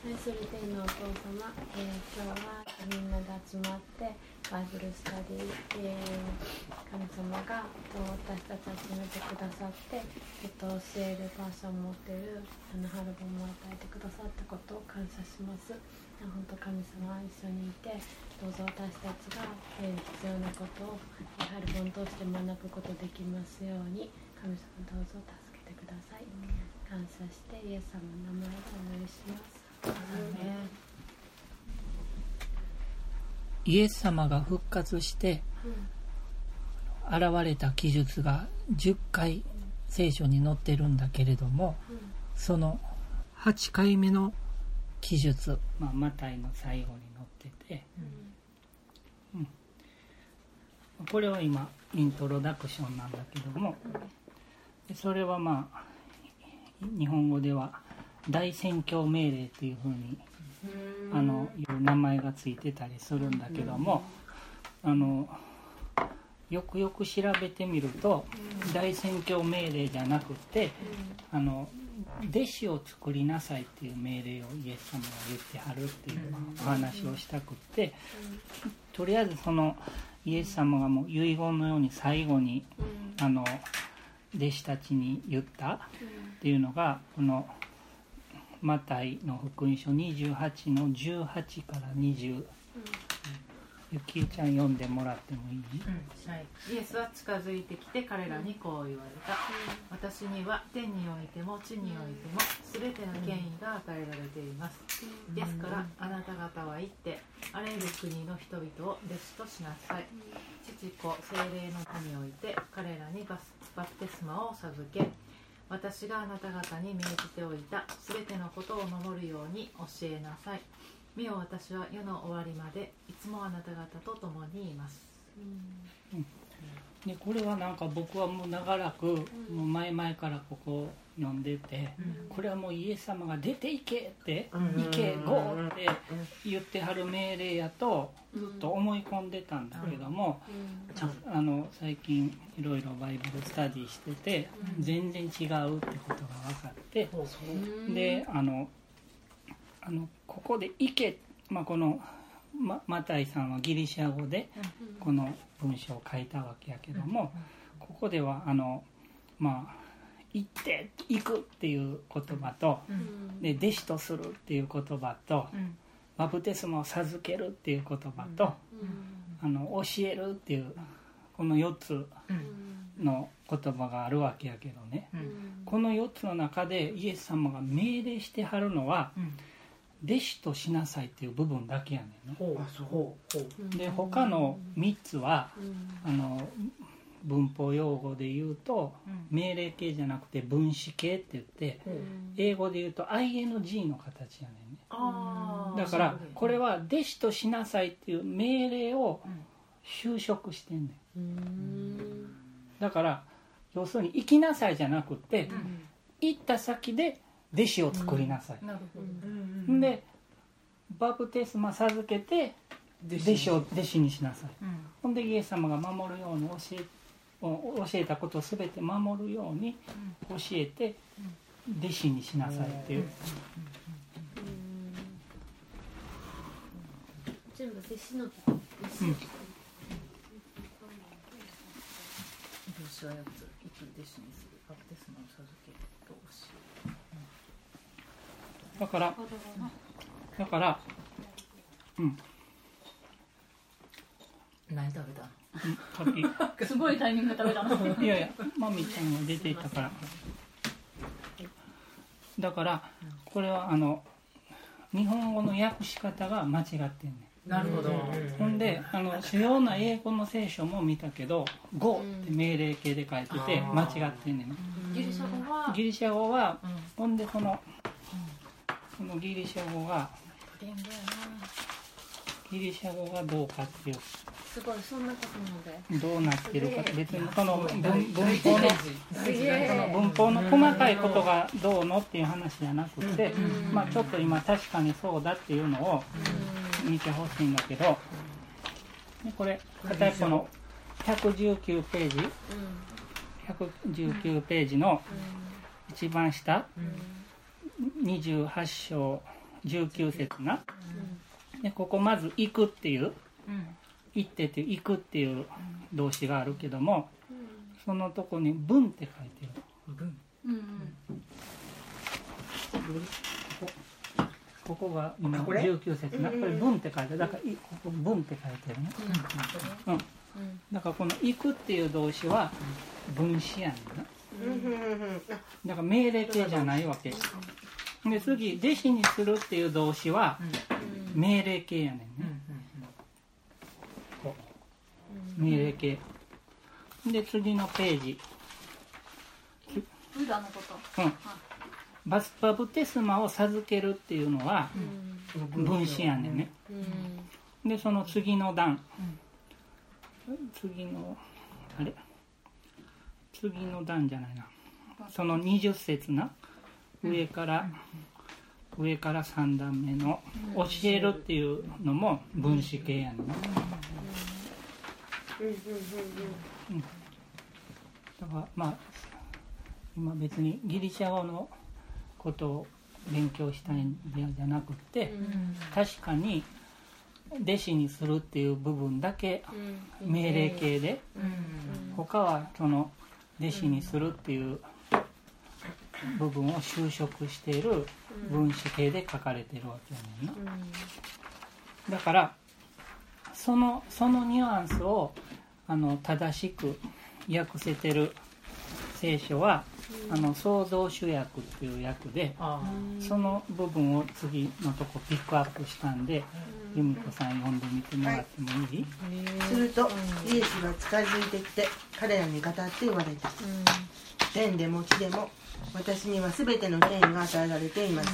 愛する天のお父様、えー今日はみんなで集まってバイブルスタディ、えー神様がえっと私たちを集めてくださって、えっと、教えるパーションを持っているあのハルボンも与えてくださったことを感謝します。本当神様は一緒にいてどうぞ私たちが、えー必要なことをえハルボン通して学ぶことできますように神様どうぞ助けてください。感謝してイエス様の名前でお願いします。イエス様が復活して現れた記述が10回聖書に載ってるんだけれどもその8回目の記述、まあ、マタイの最後に載ってて、うん。これは今イントロダクションなんだけども。それはまあ日本語では大宣教命令というふうにあの名前がついてたりするんだけどもあのよくよく調べてみると大宣教命令じゃなくてあの弟子を作りなさいっていう命令をイエス様が言ってはるっていうお話をしたくってとりあえずそのイエス様がもう遺言のように最後にあの弟子たちに言ったっていうのがこのマタイの福音書28の18から20ゆきえちゃん読んでもらってもいい？はい、イエスは近づいてきて彼らにこう言われた、私には天においても地においても全ての権威が与えられています、ですからあなた方は行ってあらゆる国の人々を弟子としなさい、父子精霊の手において彼らにバスバプテスマを授け私があなた方に命じておいた全てのことを守るように教えなさい。見よ私は世の終わりまでいつもあなた方と共にいますでこれはなんか僕はもう長らく、もう前々からここを読んでて、これはもうイエス様が「出て行け」って「行けゴー」って言ってはる命令やとずっと思い込んでたんだけども、あの最近いろいろバイブルスタディしてて、全然違うってことが分かって、であのあのここで「行け」まあ、このママタイさんはギリシャ語でこの文章を書いたわけやけども、ここではあのまあ「行って」「行く」っていう言葉と、で「弟子とする」っていう言葉と、バプテスマを授けるっていう言葉と、あの教えるっていうこの4つの言葉があるわけやけどね、この4つの中でイエス様が命令してはるのは、弟子としなさいっていう部分だけやねんで他の3つは、あの文法用語で言うと、命令形じゃなくて分子形って言って、英語で言うと ING の形やねんね。あだからこれは弟子としなさいっていう命令を修飾してんねん。だから要するに行きなさいじゃなくて、行った先で弟子を作りなさい、なるほど、んでバプテスマ授けて弟子を弟子にしなさい、ほんでイエス様が守るように教え教えたことを全て守るように教えて弟子にしなさいっていう、全部弟子のことうん。弟子はやつ行く弟子にするバプテスマを授けると教だからだからうん。何食べたうんさっきすごいタイミングで食べたの。いやいやマミちゃんが出ていったから。だからこれはあの日本語の訳し方が間違ってんねん。なるほど、ほんであの主要な英語の聖書も見たけど「GO」って命令形で書いてて間違ってんねん。ギリシャ語は？ギリシャ語はほんでこのこのギリシャ語がギリシャ語がどうかっていう。すごいそんなことまで。どうなってるか別にこの文文法の文法の細かいことがどうのっていう話じゃなくて、まあ、ちょっと今確かにそうだっていうのを見てほしいんだけどでこれ片一方の119ページ。119ページの一番下28章19節な。でここまず「行く」っていううん「行って」っていう「行く」っていう動詞があるけどもそのとこに「文」って書いてる。文。うんうん。ここ。ここが今あこれ？19節な。これ「文」って書いてる。だからいここ「文」って書いてるね。うん。うん。だからこの「行く」っていう動詞は分詞やねんな。だから命令形じゃないわけで次「弟子にする」っていう動詞は命令形やねんね。こう。命令形。で次のページ。ブダのこと。うん。バスバプテスマを授けるっていうのはうん。分詞やねんね。うん。でその次の段。次のあれ。次の段じゃないな。その20節な上から上から3段目の「教える」っていうのも分詞形やねだからまあ今別にギリシャ語のことを勉強したいんじゃなくって確かに弟子にするっていう部分だけ命令形で。他はその弟子にするっていう部分を修飾している分子形で書かれてるわけやねんな。だからそのそのニュアンスをあの正しく訳せてる聖書は、あの創造主訳っていう訳であその部分を次のとこピックアップしたんで由美子さん読んでみてもらってもいい、するとイエスが近づいてきて彼らに語って言われた天でも地でも私には全ての権威が与えられています。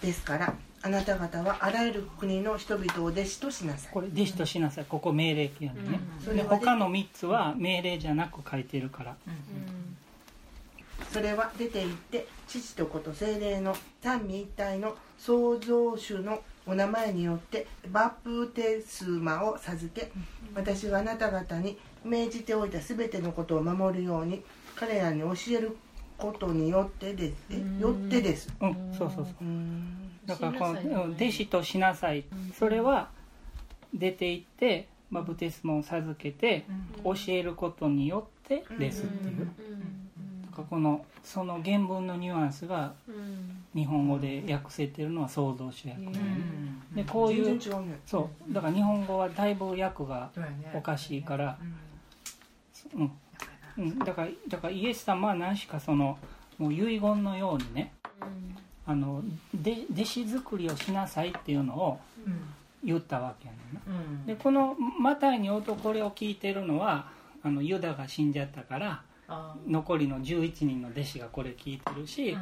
ですからあなた方はあらゆる国の人々を弟子としなさい。これ弟子としなさい。ここ命令形やねんね、でそれは他の3つは命令じゃなく書いてるから。それは出て行って父と子と精霊の三位一体の創造主のお名前によってバプテスマを授け私があなた方に命じておいた全てのことを守るように彼らに教えることによってですえよってです。うんそうそうそう。だからこの弟子としなさい。それは出て行ってバプテスマを授けて教えることによってですっていう。だからこのその原文のニュアンスが日本語で訳せてるのは創造主訳でこういう全然違うね。そう。だから日本語はだいぶ訳がおかしいからうんうん。だからだからイエス様は何しかそのもう遺言のようにねあので弟子作りをしなさいっていうのを言ったわけやねんな。でこのマタイにおとこれを聞いてるのはあのユダが死んじゃったから残りの11人の弟子がこれ聞いてるし、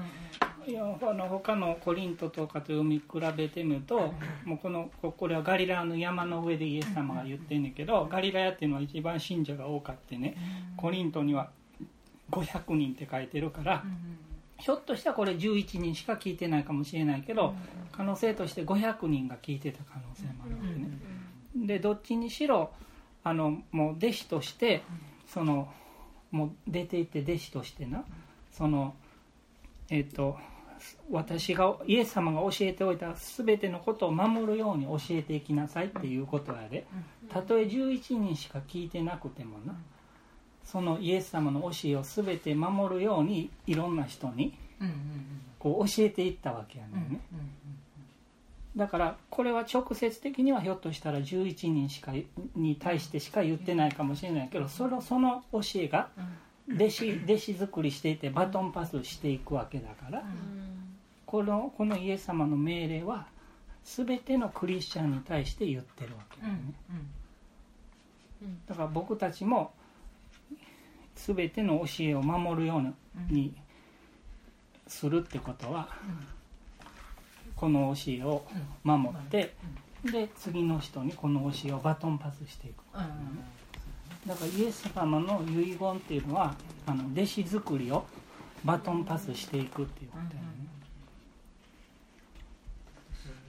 いやあの他のコリントとかと読み比べてみるともうこのここれはガリラヤの山の上でイエス様が言ってんねんけどガリラヤっていうのは一番信者が多かってね。コリントには500人って書いてるからひょっとしたらこれ11人しか聞いてないかもしれないけど可能性として500人が聞いてた可能性もあるわけね。でどっちにしろあのもう弟子としてそのもう出て行って弟子としてなそのえっ、と私がイエス様が教えておいた全てのことを守るように教えていきなさいっていうことやで。たとえ11人しか聞いてなくてもなそのイエス様の教えを全て守るようにいろんな人にこう教えていったわけやねんねだからこれは直接的にはひょっとしたら11人しかに対してしか言ってないかもしれないけどそのその教えが弟子弟子作りしていてバトンパスしていくわけだからこのこのイエス様の命令は全てのクリスチャンに対して言ってるわけだよねだから僕たちも全ての教えを守るようにするってことはこの教えを守ってで次の人にこの教えをバトンパスしていく。だからイエス様の遺言っていうのはあの弟子作りをバトンパスしていくっていうことね、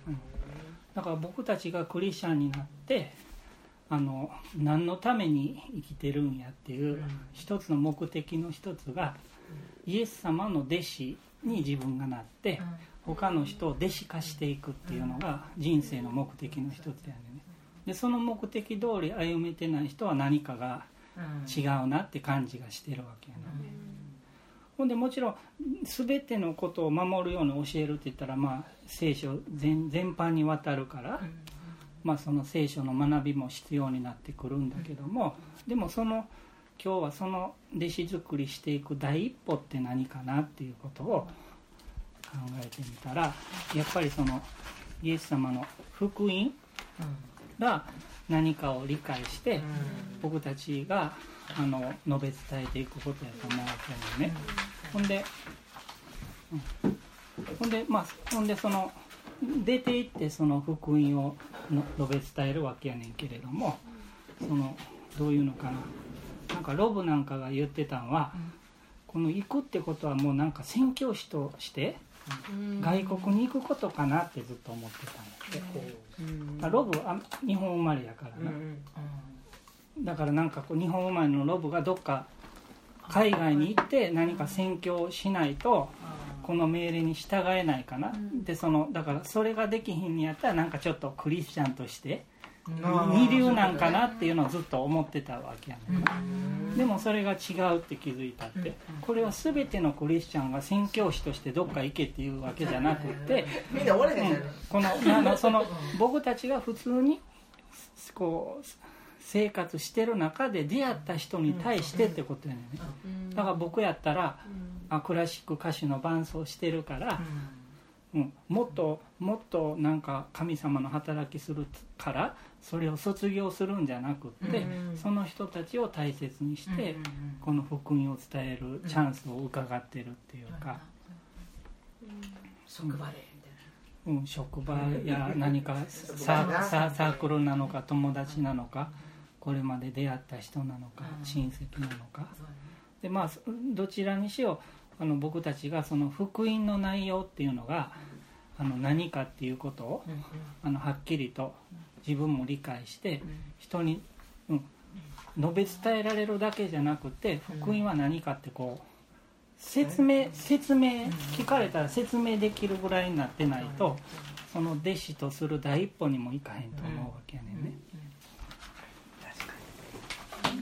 うんだから僕たちがクリスチャンになってあの何のために生きてるんやっていう一つの目的の一つがイエス様の弟子に自分がなって他の人を弟子化していくっていうのが人生の目的の一つやねでその目的通り歩めてない人は何かが違うなって感じがしてるわけやね、ほんでもちろん全てのことを守るように教えるって言ったらまあ聖書全全般にわたるから、まあ、その聖書の学びも必要になってくるんだけどもでもその今日はその弟子作りしていく第一歩って何かなっていうことを考えてみたらやっぱりそのイエス様の福音が何かを理解して僕たちがあの述べ伝えていくことやと思うわけよね。ほんで、うん、ほんでまあほんでその出て行ってその福音をの述べ伝えるわけやねんけれどもそのどういうのかな。なんかロブなんかが言ってたんは、この行くってことはもうなんか宣教師として外国に行くことかなってずっと思ってたんやって、ロブは日本生まれやからな、だからなんかこう日本生まれのロブがどっか海外に行って何か宣教しないとこの命令に従えないかな、でそのだからそれができひんにやったらなんかちょっとクリスチャンとして二流なんかなっていうのをずっと思ってたわけやねんでもそれが違うって気づいたって。これは全てのクリスチャンが宣教師としてどっか行けっていうわけじゃなくて。みんな俺へん。このあのその 僕たちが普通にこう生活してる中で出会った人に対してってことやねんだから僕やったらあクラシック歌手の伴奏してるからうん、もっともっとなんか神様の働きするからそれを卒業するんじゃなくって、うん、その人たちを大切にして、うん、この福音を伝えるチャンスを伺ってるっていうか、職場でうん、職場や何かササークルなのか友達なのかこれまで出会った人なのか親戚なのか。でまあどちらにしようあの僕たちがその福音の内容っていうのがあの何かっていうことをあのはっきりと自分も理解して人に、うん、述べ伝えられるだけじゃなくて福音は何かってこう説明説明聞かれたら説明できるぐらいになってないとその弟子とする第一歩にもいかへんと思うわけやねんね。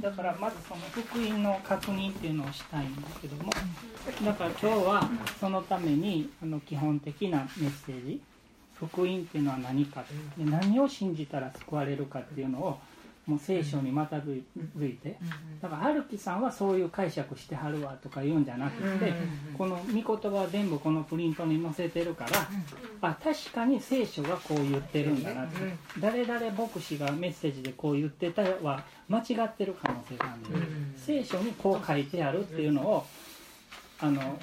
だからまずその福音の確認っていうのをしたいんだけどもだから今日はそのためにあの基本的なメッセージ福音っていうのは何かで何を信じたら救われるかっていうのをもう聖書にまたづいて。だから春樹さんはそういう解釈してはるわとか言うんじゃなくてこの御言葉は全部このプリントに載せてるからあ確かに聖書がこう言ってるんだなって。誰々牧師がメッセージでこう言ってたは間違ってる可能性があるんで聖書にこう書いてあるっていうのをあの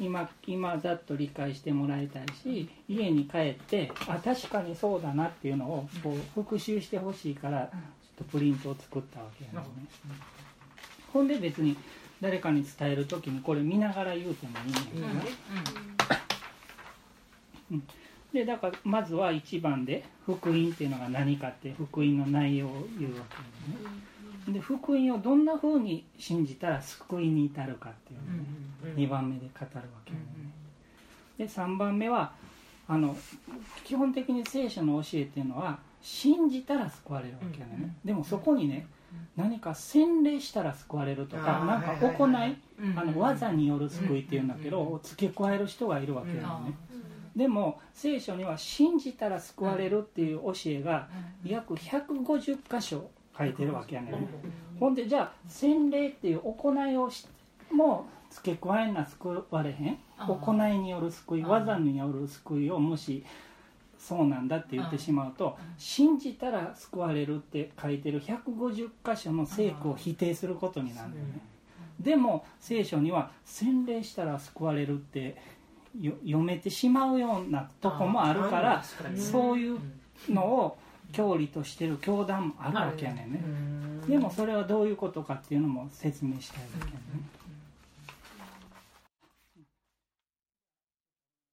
今今ざっと理解してもらいたいし家に帰ってあ確かにそうだなっていうのをこう復習してほしいからちょっとプリントを作ったわけやね、ほんで別に誰かに伝える時にこれ見ながら言うてもいいんだけどね、うん、でだからまずは1番で福音っていうのが何かって福音の内容を言うわけですね、で福音をどんなふうに信じたら救いに至るかっていうのをね、2番目で語るわけね、で3番目はあの基本的に聖書の教えっていうのは信じたら救われるわけやね、でもそこにね何か洗礼したら救われるとか何か行いあの技による救いっていうんだけど付け加える人がいるわけやね、でも聖書には信じたら救われるっていう教えが約150箇所書いてるわけやね。ん、ほんでじゃあ洗礼っていう行いをしも付け加えな救われへん？行いによる救い技による救いをもしそうなんだって言ってしまうと信じたら救われるって書いてる150箇所の聖句を否定することになるんだよね。でも聖書には洗礼したら救われるって読めてしまうようなとこもあるからそういうのを教理としてる教団もあるわけやねんね。でもそれはどういうことかっていうのも説明したいわけやねん